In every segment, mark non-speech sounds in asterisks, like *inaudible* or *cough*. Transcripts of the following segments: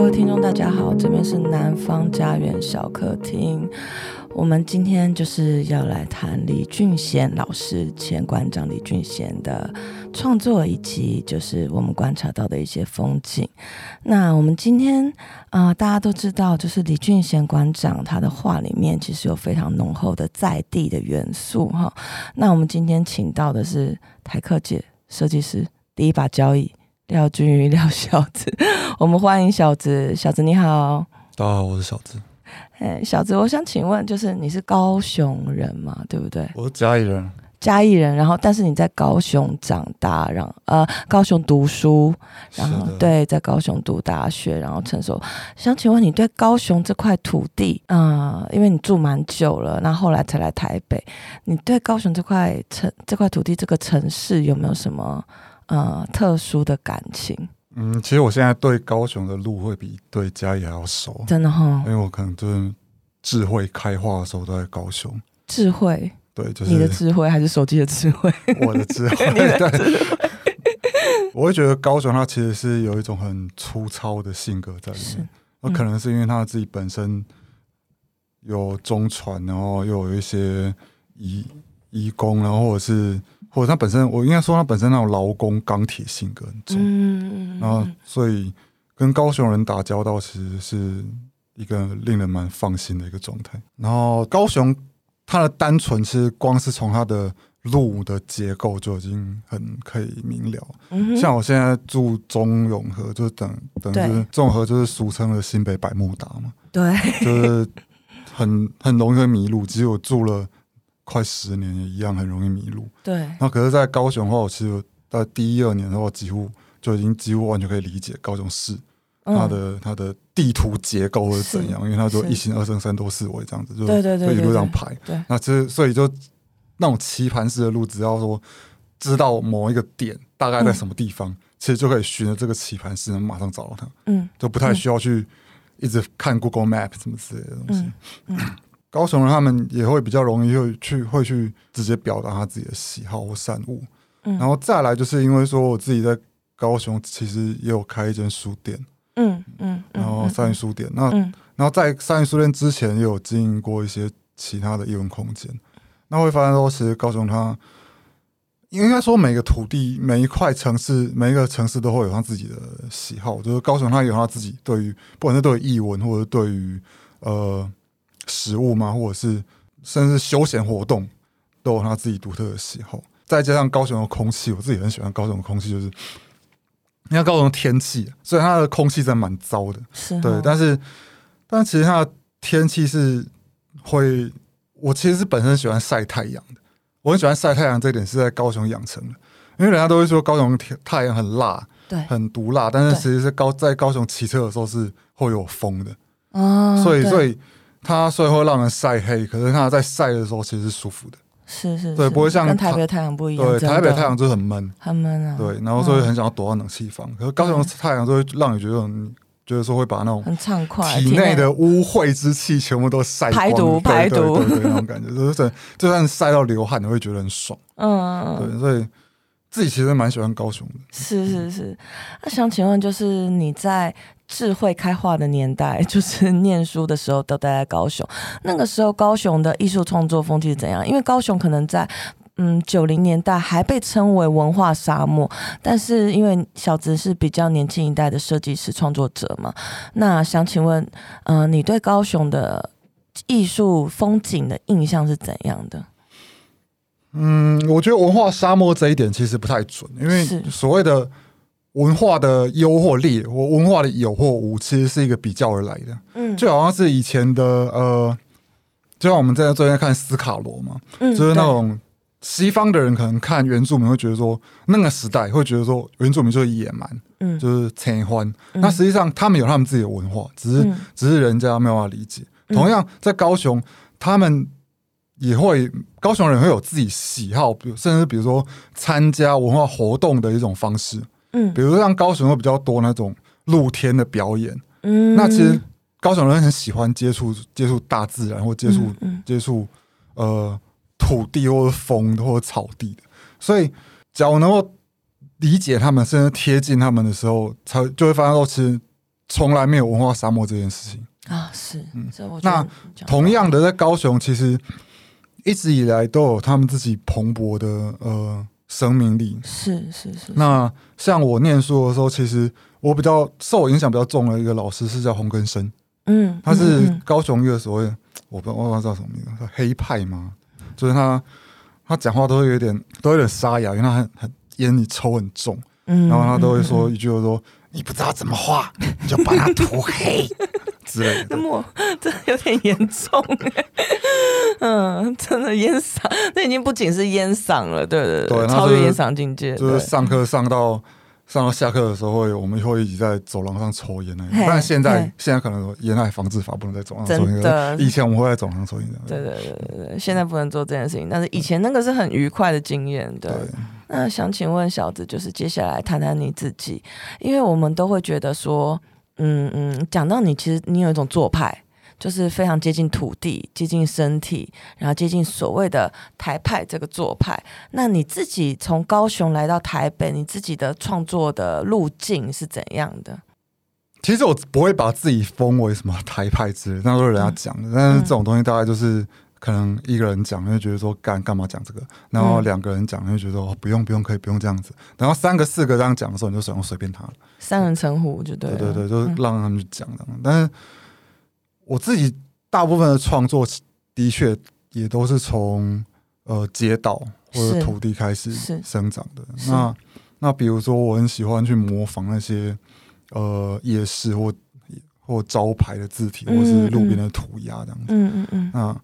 各位听众，大家好，这边是南方家园小客厅。我们今天就是要来谈李俊贤老师，前馆长李俊贤的创作，以及就是我们观察到的一些风景。那我们今天啊、大家都知道，就是李俊贤馆长他的画里面其实有非常浓厚的在地的元素哈。那我们今天请到的是台客界设计师第一把交椅廖君瑜廖小子，*laughs* 我们欢迎小子，小子你好。大家好，我是小子。哎，小子，我想请问，就是你是高雄人嘛？对不对？我是嘉义人，嘉义人。然后，但是你在高雄长大，然后呃，高雄读书，然后对，在高雄读大学，然后成熟。想请问你对高雄这块土地，啊、呃，因为你住蛮久了，那后，后来才来台北，你对高雄这块城、这块土地、这个城市有没有什么？呃，特殊的感情。嗯，其实我现在对高雄的路会比对嘉义还要熟，真的哈、哦。因为我可能就是智慧开化的时候都在高雄。智慧，对，就是你的智慧还是手机的智慧？*laughs* 我 *laughs* 的智慧，对。我会觉得高雄它其实是有一种很粗糙的性格在里面。那、嗯、可能是因为他自己本身有中传，然后又有一些移移工，然后或者是。或者他本身，我应该说他本身那种劳工钢铁性格很重，嗯，然后所以跟高雄人打交道，其实是一个令人蛮放心的一个状态。然后高雄它的单纯，其实光是从它的路的结构就已经很可以明了。嗯，像我现在住中永和，就是等等于中永和就是俗称的新北百慕达嘛，对，就是很很容易会迷路。其实我住了。快十年也一样很容易迷路。对，那可是，在高雄的话，我其实在第一二年的话，几乎就已经几乎完全可以理解高雄市它的、嗯、它的地图结构是怎样，因为它就一行二升三多四维这样子，就对对对，一路这样排。对，那其实所以就那种棋盘式的路，只要说知道某一个点大概在什么地方，嗯、其实就可以循着这个棋盘式能马上找到它。嗯，就不太需要去一直看 Google Map 什么之类的东西。嗯。嗯高雄人他们也会比较容易会去会去直接表达他自己的喜好或善恶，嗯，然后再来就是因为说我自己在高雄其实也有开一间书店，嗯嗯，然后三元书店，那然后在三元书店之前也有经营过一些其他的艺文空间，那会发现说其实高雄它应该说每个土地每一块城市每一个城市都会有他自己的喜好，就是高雄它有他自己对于不管是对于艺文或者对于呃。食物嘛，或者是甚至休闲活动，都有他自己独特的喜好。再加上高雄的空气，我自己很喜欢高雄的空气，就是你看高雄的天气，虽然它的空气真的蛮糟的，是哦、对，但是但其实它的天气是会，我其实是本身喜欢晒太阳的，我很喜欢晒太阳，这一点是在高雄养成的，因为人家都会说高雄天太阳很辣，对，很毒辣，但是其实是高在高雄骑车的时候是会有风的，哦，所以所以。它虽然会让人晒黑，可是它在晒的时候其实是舒服的，是是，是，对，不会像台北太阳不一样，对，台北太阳就很闷，很闷啊，对，然后所以很想要躲到冷气房，嗯、可是高雄的太阳就会让你觉得，觉得说会把那种很畅快，体内的污秽之气全部都晒排毒排毒，对对，对，对，对，那种感觉，*laughs* 就是就算晒到流汗，你会觉得很爽，嗯，对，所以自己其实蛮喜欢高雄的，是是是。那想请问，就是你在。智慧开化的年代，*laughs* 就是念书的时候都待在高雄。那个时候，高雄的艺术创作风气是怎样？因为高雄可能在嗯九零年代还被称为文化沙漠，但是因为小子是比较年轻一代的设计师创作者嘛，那想请问，嗯、呃，你对高雄的艺术风景的印象是怎样的？嗯，我觉得文化沙漠这一点其实不太准，因为所谓的。文化的优或劣，或文化的有或无，其实是一个比较而来的。嗯，就好像是以前的呃，就像我们在最近看斯卡罗嘛，嗯，就是那种西方的人可能看原住民会觉得说，那个时代会觉得说原住民就是野蛮，嗯，就是贼欢。嗯，那实际上他们有他们自己的文化，只是，嗯，只是人家没有办法理解。同样在高雄，他们也会高雄人会有自己喜好，比如甚至比如说参加文化活动的一种方式。嗯，比如说像高雄会比较多那种露天的表演，嗯，那其实高雄人很喜欢接触接触大自然，或接触、接触呃土地或者风或者草地的，所以只要能够理解他们，甚至贴近他们的时候，才就会发现说，其实从来没有文化沙漠这件事情。啊。是，嗯，那同样的，在高雄其实一直以来都有他们自己蓬勃的呃生命力。是是是，那像我念书的时候，其实我比较受我影响比较重的一个老师是叫洪根生，嗯，他是高雄一个所谓我不我不知道叫什么名字，黑派嘛？就是他他讲话都会有点都有点沙哑，因为他很很烟里抽很重。然后他都会说一句，说、嗯、你不知道怎么画，你就把它涂黑 *laughs* 之类的。那么这 *laughs* 有点严重哎，*laughs* 嗯，真的烟嗓，那已经不仅是烟嗓了，对对对，超越烟嗓境界。就是上课上到上到下课的时候，会我们会一直在走廊上抽烟那种。但现在现在可能烟害防治法不能在走廊上抽烟。的，以前我们会在走廊上抽烟。对对对对对，现在不能做这件事情，但是以前那个是很愉快的经验，对。对那想请问小子，就是接下来谈谈你自己，因为我们都会觉得说，嗯嗯，讲到你，其实你有一种做派，就是非常接近土地、接近身体，然后接近所谓的台派这个做派。那你自己从高雄来到台北，你自己的创作的路径是怎样的？其实我不会把自己封为什么台派之类，那都是人家讲的。但是这种东西大概就是。可能一个人讲，你会觉得说干干嘛讲这个？然后两个人讲，你会觉得说、哦、不用不用，可以不用这样子。然后三个四个这样讲的时候，你就想用随便他了。三人成虎就对。对对对，就让他们去讲的。嗯、但是我自己大部分的创作的确也都是从呃街道或者土地开始生长的。那那比如说，我很喜欢去模仿那些呃夜市或或招牌的字体，嗯、或是路边的涂鸦这样子。嗯嗯嗯。那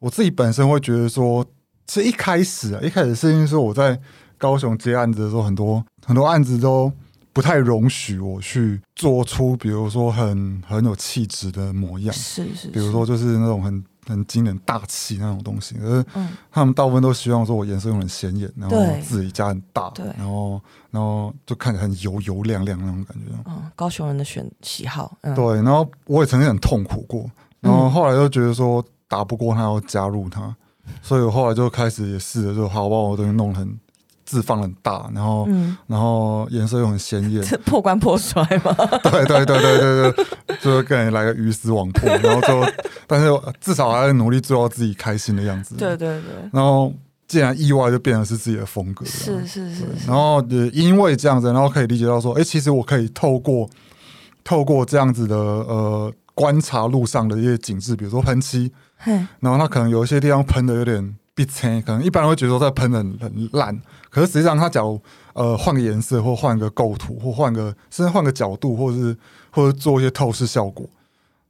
我自己本身会觉得说，是一开始啊，一开始是因为说我在高雄接案子的时候，很多很多案子都不太容许我去做出，比如说很很有气质的模样，是是，是，比如说就是那种很很惊人大气那种东西，可是他们大部分都希望说我颜色用很显眼，然后字体加很大，对，然后然后就看起来很油油亮亮那种感觉。嗯，高雄人的选喜好，嗯、对，然后我也曾经很痛苦过，然后后来就觉得说。打不过他，要加入他，所以我后来就开始也试着，就好把我东西弄很字放很大，然后、嗯、然后颜色又很鲜艳，*laughs* 破罐破摔嘛。*laughs* 对对对对对对，就是跟人来个鱼死网破，然后就，但是至少还在努力做到自己开心的样子。对对对。然后竟然意外就变成是自己的风格。是是是，是。然后也因为这样子，然后可以理解到说，哎，其实我可以透过透过这样子的呃观察路上的一些景致，比如说喷漆。然后他可能有一些地方喷的有点鼻青，可能一般人会觉得说在喷的很很烂，可是实际上他假如呃换个颜色或换个构图或换个甚至换个角度，或者是或者做一些透视效果，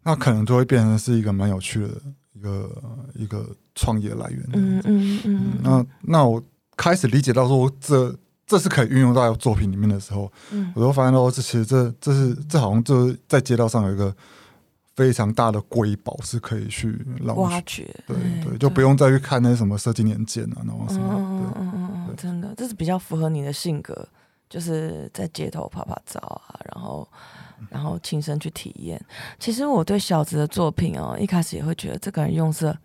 那可能就会变成是一个蛮有趣的一个一个创意的来源。嗯嗯嗯。那那我开始理解到说这这是可以运用到作品里面的时候，嗯，我就发现到这其实这这是这好像就是在街道上有一个。非常大的瑰宝是可以去挖掘，对对，就不用再去看那些什么设计年鉴啊，然后什么，嗯嗯嗯，真的，这是比较符合你的性格，就是在街头拍拍照啊，然后然后亲身去体验。其实我对小子的作品哦，一开始也会觉得这个人用色。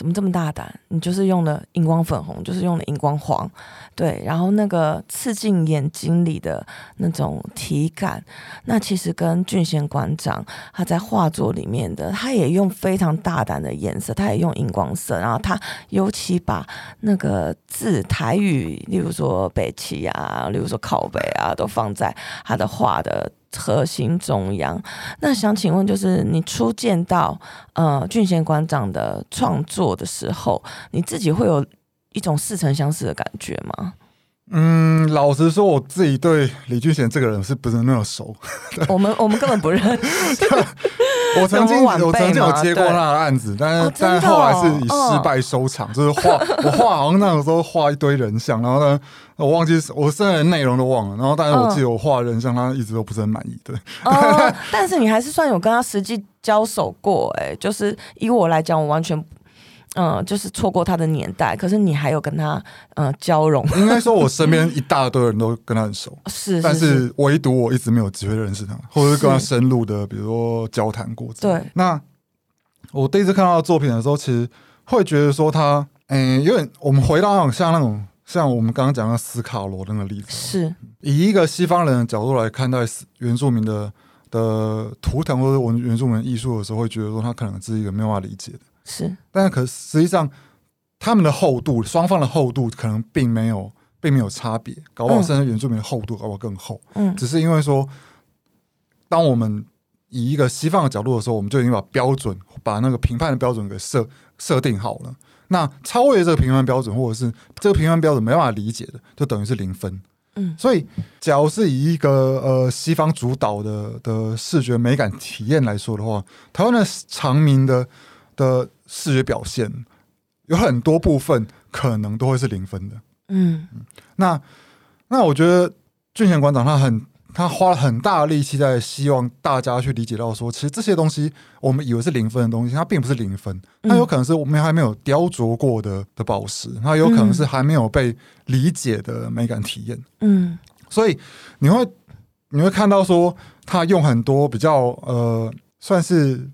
怎么这么大胆？你就是用了荧光粉红，就是用了荧光黄，对，然后那个刺进眼睛里的那种体感，那其实跟俊贤馆长他在画作里面的，他也用非常大胆的颜色，他也用荧光色，然后他尤其把那个字台语，例如说北齐啊，例如说靠北啊，都放在他的画的。核心中央，那想请问，就是你初见到呃俊贤馆长的创作的时候，你自己会有一种似曾相识的感觉吗？嗯，老实说，我自己对李俊贤这个人是不是那么熟？*laughs* 我们我们根本不认识。*laughs* 我曾经我曾经有接过他的案子，但是、哦、但是后来是以失败收场，哦、就是画 *laughs* 我画好像那个时候画一堆人像，然后呢，我忘记我甚至内容都忘了，然后但是我记得我画人像，他一直都不是很满意，对。哦、但是你还是算有跟他实际交手过，哎，就是以我来讲，我完全。嗯，就是错过他的年代，可是你还有跟他嗯交融。*laughs* 应该说，我身边一大堆人都跟他很熟，*laughs* 是，但是唯独我一直没有机会认识他，或者是跟他深入的，比如说交谈过。对，那我第一次看到他作品的时候，其实会觉得说他，嗯，因为我们回到那种像那种像我们刚刚讲的斯卡罗那个例子，是以一个西方人的角度来看待原住民的的图腾或者我们原住民艺术的时候，会觉得说他可能是一个没有办法理解的。是，但是可实际上他们的厚度，双方的厚度可能并没有，并没有差别。搞不好甚至原住民的厚度搞不好更厚。嗯，只是因为说，当我们以一个西方的角度的时候，我们就已经把标准，把那个评判的标准给设设定好了。那超越这个评判标准，或者是这个评判标准没办法理解的，就等于是零分。嗯，所以假如是以一个呃西方主导的的视觉美感体验来说的话，台湾的长民的的视觉表现有很多部分可能都会是零分的。嗯，那那我觉得俊贤馆长他很。他花了很大的力气在希望大家去理解到说，其实这些东西我们以为是零分的东西，它并不是零分，它有可能是我们还没有雕琢过的的宝石，它有可能是还没有被理解的美感体验。嗯，所以你会你会看到说，他用很多比较呃算是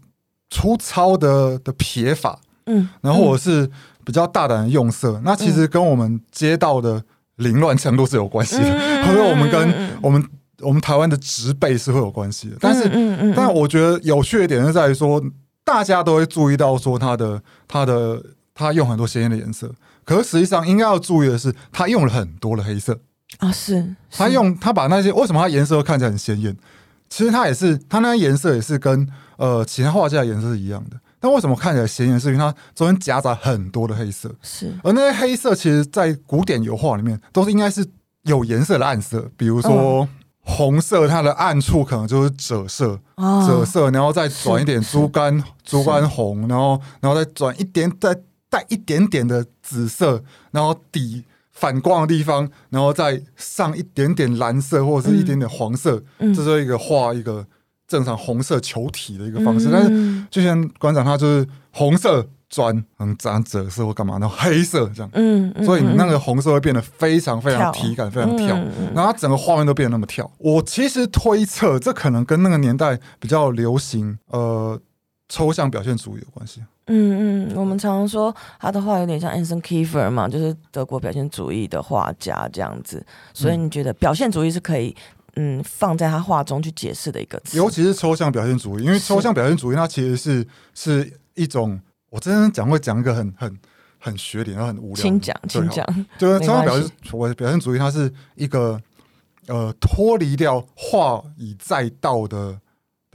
粗糙的的撇法，嗯，然后或者是比较大胆的用色，那其实跟我们街道的凌乱程度是有关系的，*laughs* 或者我们跟我们。我们台湾的植被是会有关系的，但是，嗯嗯嗯、但我觉得有趣的点是在于说，大家都会注意到说它的它的它用很多鲜艳的颜色，可是实际上应该要注意的是，它用了很多的黑色。啊，是，它用它把那些为什么它颜色看起来很鲜艳？其实它也是它那些颜色也是跟呃其他画家的颜色是一样的，但为什么看起来显眼？是因为它中间夹杂很多的黑色，是，而那些黑色其实在古典油画里面都是应该是有颜色的暗色，比如说。嗯。红色它的暗处可能就是赭色，赭色，然后再转一点猪肝猪肝红，然后然后再转一点，再带一点点的紫色，然后底反光的地方，然后再上一点点蓝色或者是一点点黄色，这是一个画一个正常红色球体的一个方式。但是就像馆长他就是红色。砖很杂赭色或干嘛，然后黑色这样，嗯，嗯，所以你那个红色会变得非常非常体感，非常跳，嗯嗯、然后它整个画面都变得那么跳。我其实推测，这可能跟那个年代比较流行呃抽象表现主义有关系。嗯嗯，我们常常说他的话有点像 Anson Kiefer 嘛，就是德国表现主义的画家这样子。所以你觉得表现主义是可以嗯放在他画中去解释的一个词，尤其是抽象表现主义，因为抽象表现主义它其实是是一种。我真的讲会讲一个很很很学点，然后很无聊。请讲，请讲。就是抽象表现，我表现主义，它是一个呃脱离掉画以载道的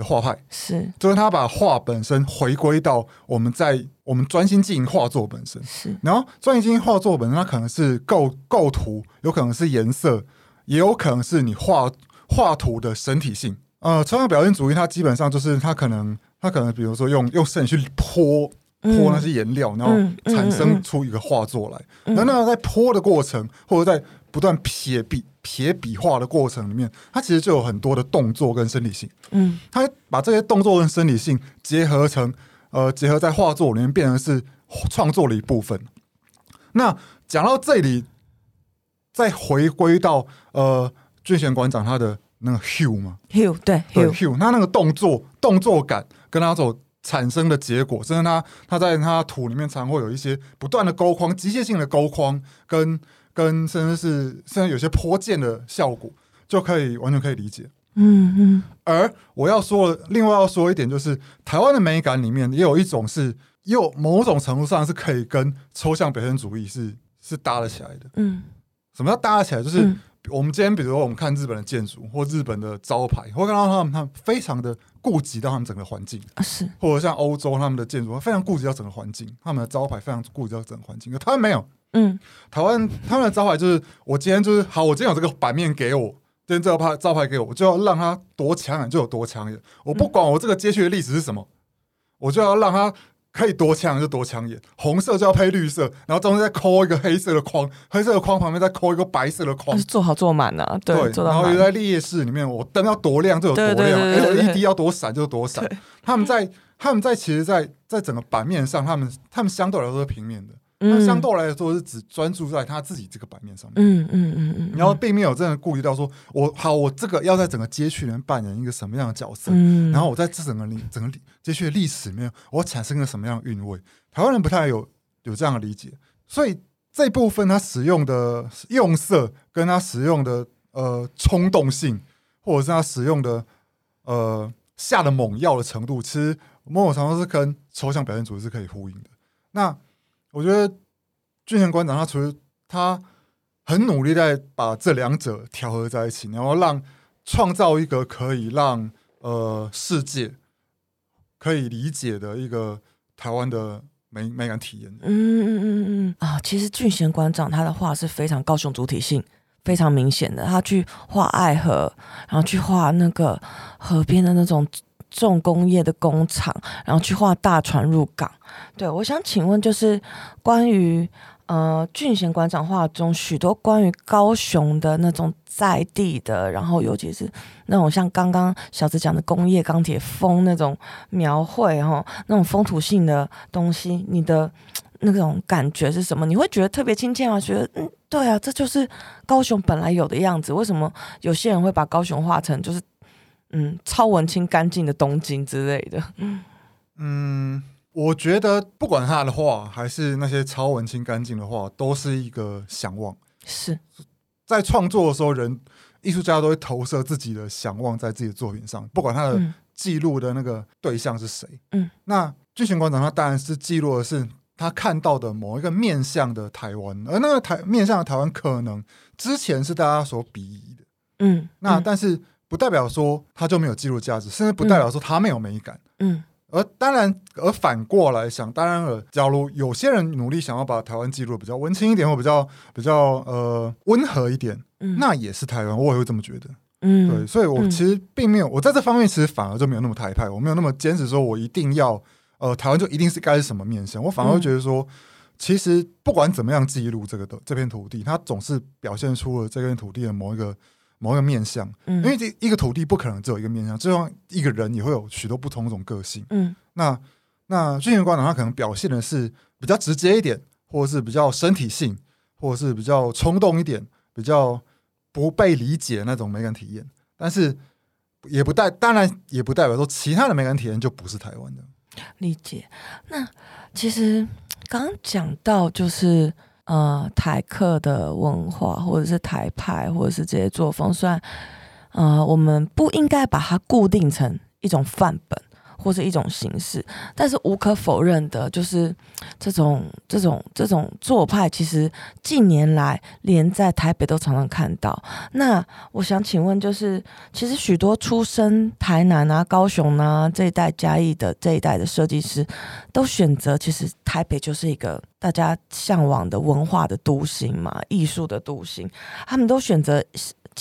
的画派，是，就是他把画本身回归到我们在我们专心经营画作本身，是。然后专心经营画作本身，它可能是构构图，有可能是颜色，也有可能是你画画图的整体性。呃，抽象表现主义，它基本上就是它可能它可能比如说用用色去泼。泼那些颜料，然后产生出一个画作来。那、那在泼的过程，或者在不断撇笔、撇笔画的过程里面，它其实就有很多的动作跟生理性。嗯，它把这些动作跟生理性结合成，呃，结合在画作里面，变成是创作的一部分。那讲到这里，再回归到呃，俊贤馆长他的那个 hue 嘛，hue 对 hue，他那个动作动作感跟他所。产生的结果，甚至他他在他图里面常会有一些不断的勾框，机械性的勾框，跟跟甚至是甚至有些泼溅的效果，就可以完全可以理解。嗯嗯。而我要说，另外要说一点，就是台湾的美感里面也有一种是，有某种程度上是可以跟抽象表现主义是是搭得起来的。嗯。什么叫搭得起来？就是。嗯我们今天，比如说，我们看日本的建筑或日本的招牌，会看到他们，他们非常的顾及到他们整个环境，是，或者像欧洲他们的建筑，非常顾及到整个环境，他们的招牌非常顾及到整个环境。可他们没有，嗯，台湾他们的招牌就是，我今天就是好，我今天有这个版面给我，今天这个牌招牌给我，我就要让它多抢眼就有多抢眼，我不管我这个街区的历史是什么，我就要让它。可以多抢就多抢眼，红色就要配绿色，然后中间再抠一个黑色的框，黑色的框旁边再抠一个白色的框，做好做满啊，对，对然后又在烈士里面，我灯要多亮就有多亮，LED 要多闪就多闪。他们在他们在其实在，在在整个版面上，他们他们相对来说是平面的。那相对来说是只专注在他自己这个版面上面，嗯嗯嗯嗯，然后并没有真的顾虑到说，我好，我这个要在整个街区里面扮演一个什么样的角色，嗯，然后我在这整个历整个街区的历史里面，我产生了什么样的韵味？台湾人不太有有这样的理解，所以这部分他使用的用色，跟他使用的呃冲动性，或者是他使用的呃下的猛药的程度，其实某种程度是跟抽象表现主义是可以呼应的。那我觉得俊贤馆长他除了他很努力在把这两者调和在一起，然后让创造一个可以让呃世界可以理解的一个台湾的美美感体验。嗯嗯嗯嗯啊，其实俊贤馆长他的画是非常高雄主体性。非常明显的，他去画爱河，然后去画那个河边的那种重工业的工厂，然后去画大船入港。对，我想请问，就是关于呃俊贤馆长画中许多关于高雄的那种在地的，然后尤其是那种像刚刚小子讲的工业钢铁风那种描绘哈，那种风土性的东西，你的。那种感觉是什么？你会觉得特别亲切吗？觉得嗯，对啊，这就是高雄本来有的样子。为什么有些人会把高雄画成就是嗯超文青、干净的东京之类的？嗯，我觉得不管他的画还是那些超文青、干净的画，都是一个想望。是在创作的时候，人艺术家都会投射自己的想望在自己的作品上，不管他的记录的那个对象是谁。嗯，那巨型馆长他当然是记录的是。他看到的某一个面向的台湾，而那个台面向的台湾，可能之前是大家所鄙夷的，嗯，那但是不代表说他就没有记录价值，甚至不代表说他没有美感，嗯，而当然，而反过来想，当然了，假如有些人努力想要把台湾记录比较文青一点，或比较比较呃温和一点，嗯，那也是台湾，我也会这么觉得，嗯，对，所以我其实并没有，我在这方面其实反而就没有那么台派，我没有那么坚持说我一定要。呃，台湾就一定是该是什么面向？我反而会觉得说，嗯、其实不管怎么样记录这个的这片土地，它总是表现出了这片土地的某一个某一个面相。嗯，因为这一个土地不可能只有一个面相，就像一个人也会有许多不同种个性。嗯，那那俊贤馆长他可能表现的是比较直接一点，或者是比较身体性，或者是比较冲动一点，比较不被理解那种美感体验。但是也不代，当然也不代表说其他的美感体验就不是台湾的。理解。那其实刚刚讲到，就是呃台客的文化，或者是台派，或者是这些作风，虽然呃我们不应该把它固定成一种范本。或是一种形式，但是无可否认的，就是这种这种这种做派，其实近年来连在台北都常常看到。那我想请问，就是其实许多出生台南啊、高雄啊这一带嘉义的这一代的设计师，都选择其实台北就是一个大家向往的文化的都心嘛，艺术的都心，他们都选择。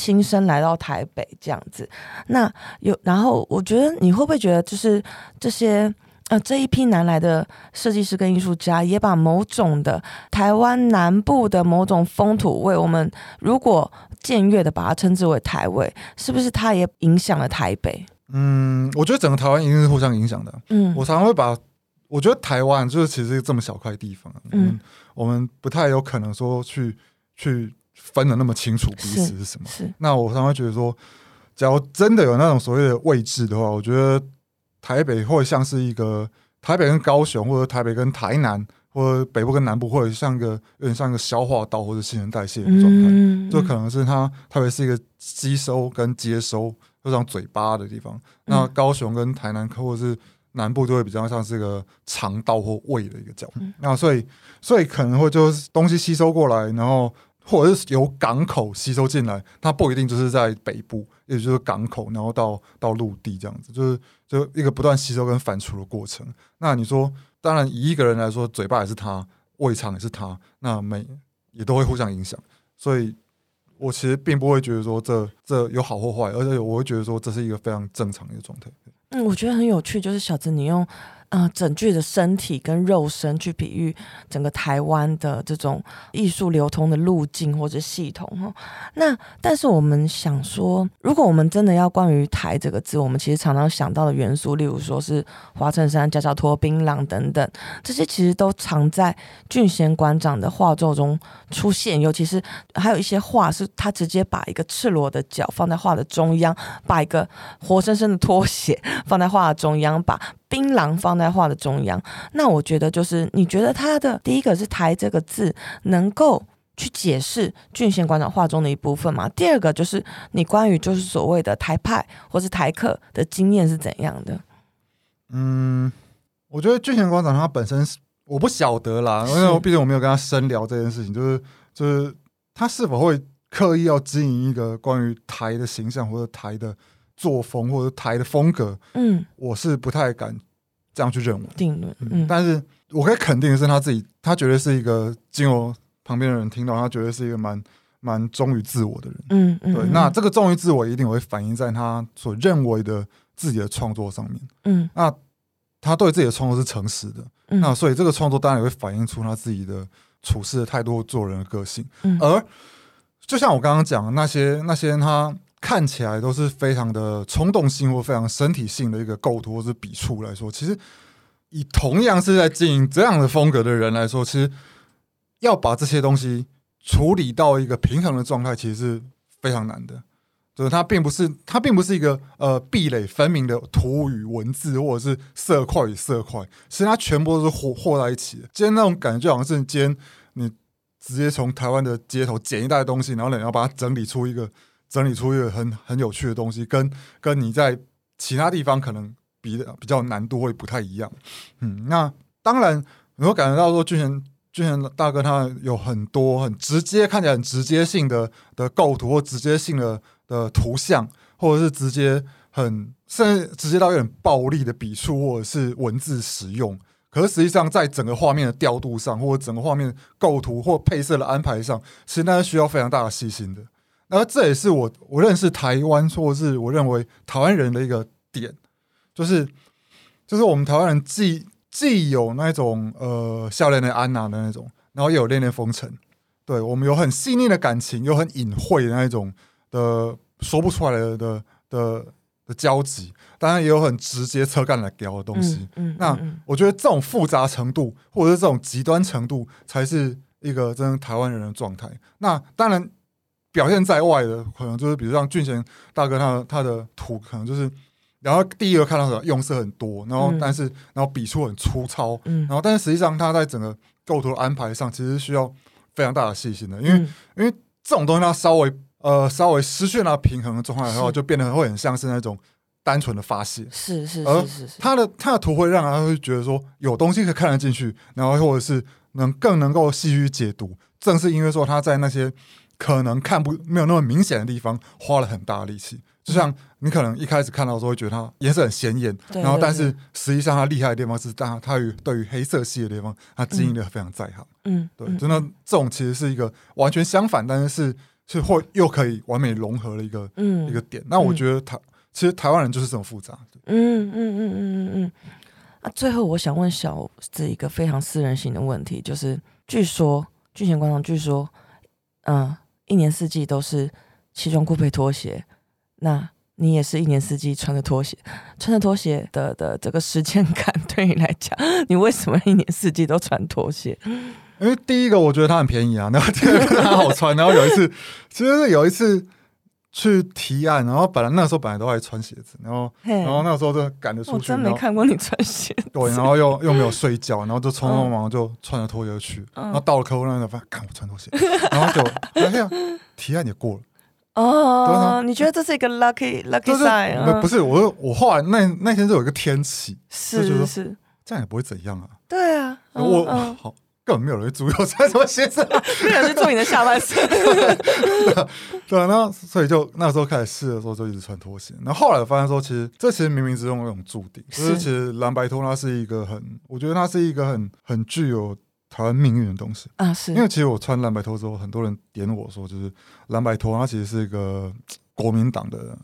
亲身来到台北这样子，那有然后我觉得你会不会觉得，就是这些呃这一批南来的设计师跟艺术家，也把某种的台湾南部的某种风土味，我们如果僭越的把它称之为台味，是不是它也影响了台北？嗯，我觉得整个台湾一定是互相影响的。嗯，我常常会把我觉得台湾就是其实这么小块地方，嗯，我们不太有可能说去去。分得那么清楚彼此是什么？是，是那我常常会觉得说，假如真的有那种所谓的位置的话，我觉得台北会像是一个台北跟高雄，或者台北跟台南，或者北部跟南部，或者像一个有点像一个消化道或者新陈代谢的状态。这、嗯、可能是它台北是一个吸收跟接收，就像嘴巴的地方。嗯、那高雄跟台南或者是南部，就会比较像是一个肠道或胃的一个角那所以，所以可能会就是东西吸收过来，然后。或者是由港口吸收进来，它不一定就是在北部，也就是港口，然后到到陆地这样子，就是就一个不断吸收跟反刍的过程。那你说，当然以一个人来说，嘴巴也是他，胃肠也是他，那每也都会互相影响。所以我其实并不会觉得说这这有好或坏，而且我会觉得说这是一个非常正常的一个状态。嗯，我觉得很有趣，就是小子你用。啊、整具的身体跟肉身去比喻整个台湾的这种艺术流通的路径或者系统哈。那但是我们想说，如果我们真的要关于“台”这个字，我们其实常常想到的元素，例如说是花衬衫、夹脚拖、槟榔等等，这些其实都藏在俊贤馆长的画作中出现。尤其是还有一些画是他直接把一个赤裸的脚放在画的中央，把一个活生生的拖鞋 *laughs* 放在画的中央，把。槟榔放在画的中央，那我觉得就是你觉得他的第一个是“台”这个字能够去解释郡县馆长画中的一部分吗？第二个就是你关于就是所谓的台派或是台客的经验是怎样的？嗯，我觉得郡县馆长他本身是我不晓得啦，因为毕竟我没有跟他深聊这件事情，就是就是他是否会刻意要经营一个关于台的形象或者台的作风或者台的风格？嗯，我是不太敢这样去认为定论。嗯，但是我可以肯定的是他自己，他绝对是一个经由旁边的人听到，他绝对是一个蛮蛮忠于自我的人。嗯嗯，对，那这个忠于自我一定会反映在他所认为的。自己的创作上面，嗯，那他对自己的创作是诚实的，嗯，那所以这个创作当然也会反映出他自己的处事的态度、做人的个性，嗯，而就像我刚刚讲的那些那些他看起来都是非常的冲动性或非常身体性的一个构图或是笔触来说，其实以同样是在经营这样的风格的人来说，其实要把这些东西处理到一个平衡的状态，其实是非常难的。就是它并不是，它并不是一个呃壁垒分明的图与文字，或者是色块与色块，其实它全部都是和和在一起的。今天那种感觉就好像是今天你直接从台湾的街头捡一袋东西，然后你要把它整理出一个整理出一个很很有趣的东西，跟跟你在其他地方可能比比较难度会不太一样。嗯，那当然你会感觉到说俊贤俊贤大哥他有很多很直接，看起来很直接性的的构图或直接性的。的图像，或者是直接很甚至直接到有点暴力的笔触，或者是文字使用，可是实际上在整个画面的调度上，或者整个画面构图或配色的安排上，其实那是需要非常大的细心的。那这也是我我认识台湾，或是我认为台湾人的一个点，就是就是我们台湾人既既有那种呃笑脸的安娜的那种，然后又有恋恋风尘，对我们有很细腻的感情，有很隐晦的那种。的说不出来的的的的交集，当然也有很直接车干来屌的东西。嗯、那我觉得这种复杂程度，或者是这种极端程度，才是一个真正台湾人的状态。那当然表现在外的，可能就是比如像俊贤大哥他的他的图，可能就是然后第一个看到的用色很多，然后但是、嗯、然后笔触很粗糙，嗯、然后但是实际上他在整个构图的安排上，其实需要非常大的细心的，因为、嗯、因为这种东西它稍微。呃，稍微失去了平衡的状态的话，就变得会很像是那种单纯的发泄。是是是是是。他的他的图会让他会觉得说有东西可以看得进去，然后或者是能更能够细细解读。正是因为说他在那些可能看不没有那么明显的地方花了很大的力气。就像你可能一开始看到的时候会觉得它颜色很鲜艳，然后但是实际上它厉害的地方是，它它与对于黑色系的地方，它经营的非常在行。嗯，对，真的这种其实是一个完全相反，但是是。是或又可以完美融合的一个、嗯、一个点，那我觉得台、嗯、其实台湾人就是这么复杂。嗯嗯嗯嗯嗯嗯。啊，最后我想问小子一个非常私人性的问题，就是据说俊贤观众据说，嗯，一年四季都是西装裤配拖鞋，那你也是一年四季穿着拖鞋，穿着拖鞋的的这个时间感 *laughs* 对你来讲，你为什么一年四季都穿拖鞋？因为第一个我觉得它很便宜啊，然后第二个它好穿，然后有一次，其实是有一次去提案，然后本来那时候本来都爱穿鞋子，然后然后那个时候就赶着出去，我真没看过你穿鞋子，对，然后又又没有睡觉，然后就匆匆忙忙就穿着拖鞋去，然后到了客户那里发现，看我穿拖鞋，然后就哎呀，提案也过了。哦，你觉得这是一个 lucky lucky sign？不是，我我后来那那天就有一个天气，是是，这样也不会怎样啊，对啊，我好。根本没有人注意我穿什么鞋子，*laughs* 没有人去注意你的下半身。*laughs* 对啊，那所以就那时候开始试的时候就一直穿拖鞋。然后后来我发现说，其实这其实冥冥之中有一种注定，就是其实蓝白拖它是一个很，我觉得它是一个很很具有台湾命运的东西啊。是因为其实我穿蓝白拖之后，很多人点我说，就是蓝白拖它其实是一个国民党的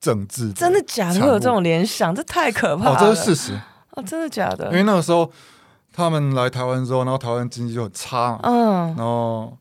政治。真的假的？会有这种联想？这太可怕了！哦，这是事实哦，真的假的？因为那个时候。他们来台湾之后，然后台湾经济就很差，嗯，然后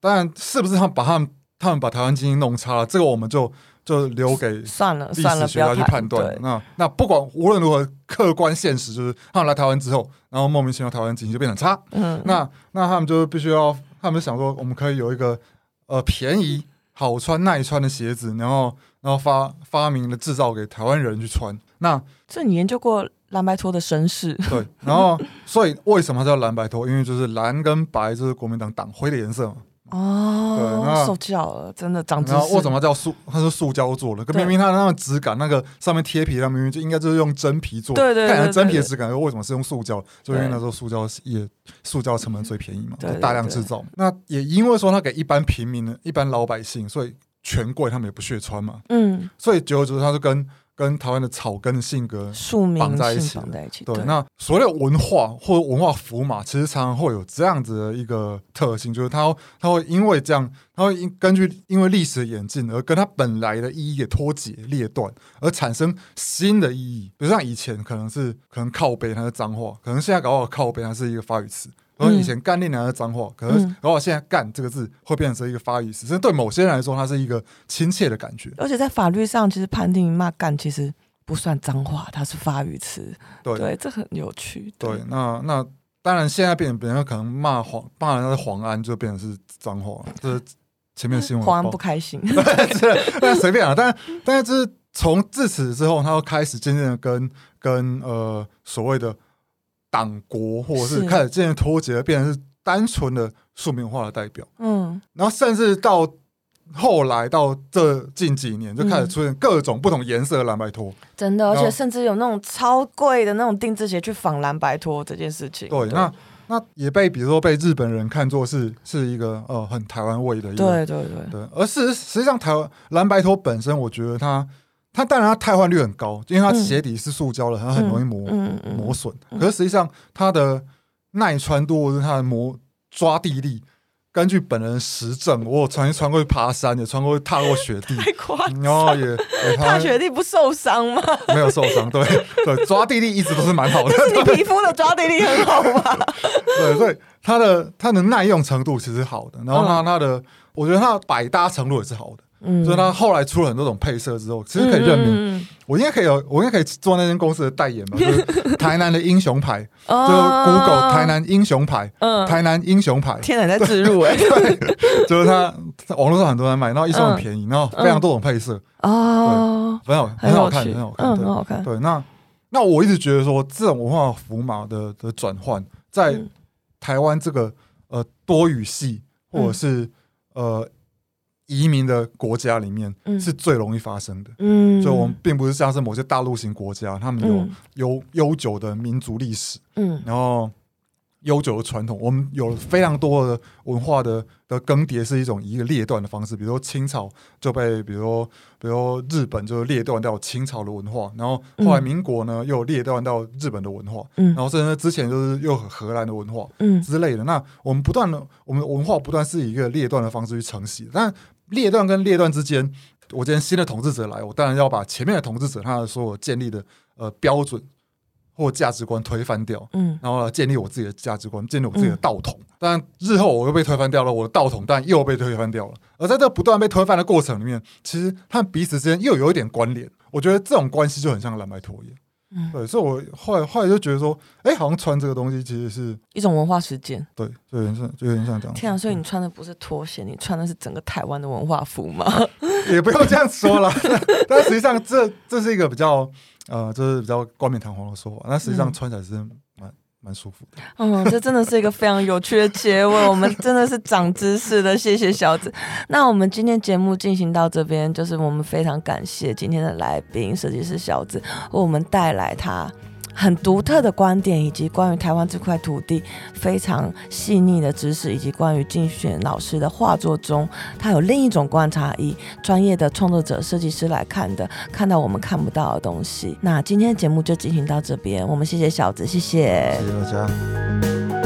当然是不是他们把他们他们把台湾经济弄差了，这个我们就就留给算了算了，历史学家去判断。那那不管无论如何，客观现实就是他们来台湾之后，然后莫名其妙台湾经济就变得差，嗯，那那他们就必须要，他们想说我们可以有一个呃便宜、好穿、耐穿的鞋子，然后然后发发明了制造给台湾人去穿。那这你研究过？蓝白拖的身世，对，然后所以为什么叫蓝白拖？因为就是蓝跟白就是国民党党徽的颜色嘛。哦，受教了，真的长知识。为什么叫塑？它是塑胶做的，可明明它那个质感，那个上面贴皮，它明明就应该就是用真皮做的。对对对，对，对，对，看起来真皮的质感，为什么是用塑胶？就因为那时候塑胶也塑胶成本最便宜嘛，大量制造。那也因为说它给一般平民的、一般老百姓，所以权贵他们也不屑穿嘛。嗯，所以久而久之，它就跟。跟台湾的草根的性格绑在一起，在一起。对，那所谓的文化或者文化符码，其实常常会有这样子的一个特性，就是它它会因为这样，它会因根据因为历史的演进而跟它本来的意义的脱节裂断，而产生新的意义。比如像以前可能是可能靠背它是脏话，可能现在搞不好靠背它是一个发语词。然后以前干练娘的脏话，可是然后现在干这个字会变成一个发语词，这对某些人来说，它是一个亲切的感觉。而且在法律上，其实判定骂干其实不算脏话，它是发语词。对，对，这很有趣。对，对那那当然现在变成别人可能骂黄骂人家的黄安，就变成是脏话。就是前面新闻。黄安不开心。*laughs* *laughs* 对，但随便啊。但但是就是从自此之后，他又开始渐渐的跟跟呃所谓的。党国，或者是开始渐渐脱节，变成是单纯的庶民化的代表。嗯，然后甚至到后来到这近几年，就开始出现各种不同颜色的蓝白拖。真的，而且甚至有那种超贵的那种定制鞋去仿蓝白拖这件事情。对，对那那也被比如说被日本人看作是是一个呃很台湾味的一个。对对对对。而事实实际上，台湾蓝白拖本身，我觉得它。它当然它汰换率很高，因为它鞋底是塑胶的，它很容易磨、磨损。可是实际上它的耐穿度或者它的磨抓地力，根据本人实证，我有曾经穿过去爬山，也穿过去踏过雪地，太夸张。然后也踏雪地不受伤吗？没有受伤，对 *laughs* 对，抓地力一直都是蛮好的。*laughs* 是你皮肤的抓地力很好吗？*laughs* 对，所以它的它的耐用程度其实好的，然后它它的，我觉得它的百搭程度也是好的。嗯，所以他后来出了很多种配色之后，其实可以认明。嗯、我应该可以有，我应该可以做那间公司的代言吧？*laughs* 就是台南的英雄牌，就 Google 台南英雄牌，嗯，台南英雄牌。天哪，在自入哎！*laughs* 对，就是他网络上很多人买，然后一双很便宜，然后非常多种配色哦，很好，很好看，很好看，很好看。对，那那我一直觉得说，这种文化符码的的转换，在台湾这个呃多语系或者是呃。移民的国家里面是最容易发生的，嗯，所以我们并不是像是某些大陆型国家，他们有悠悠久的民族历史，嗯，然后悠久的传统，我们有非常多的文化的的更迭，是一种一个裂断的方式，比如说清朝就被，比如说，比如说日本就裂断掉清朝的文化，然后后来民国呢又裂断到日本的文化，嗯，然后甚至之前就是又荷兰的文化，嗯。之类的，那我们不断的，我们文化不断是以一个裂断的方式去承袭，但裂断跟裂断之间，我今天新的统治者来，我当然要把前面的统治者他的所有建立的呃标准或价值观推翻掉，嗯，然后建立我自己的价值观，建立我自己的道统。当然、嗯、日后我又被推翻掉了，我的道统当然又被推翻掉了。而在这不断被推翻的过程里面，其实他们彼此之间又有一点关联。我觉得这种关系就很像蓝白拖一样。嗯，对，所以我后来后来就觉得说，哎、欸，好像穿这个东西其实是一种文化实践，对，就有点像，就有点像这样。天啊，所以你穿的不是拖鞋，你穿的是整个台湾的文化服吗？*laughs* 也不用这样说了，*laughs* 但实际上这这是一个比较呃，就是比较冠冕堂皇的说法。那实际上穿起来是。嗯蛮舒服的，嗯，这真的是一个非常有趣的结尾，我们真的是长知识的，谢谢小子。*laughs* 那我们今天节目进行到这边，就是我们非常感谢今天的来宾设计师小子为我们带来他。很独特的观点，以及关于台湾这块土地非常细腻的知识，以及关于竞选老师的画作中，他有另一种观察，以专业的创作者、设计师来看的，看到我们看不到的东西。那今天的节目就进行到这边，我们谢谢小子，谢谢，谢谢大家。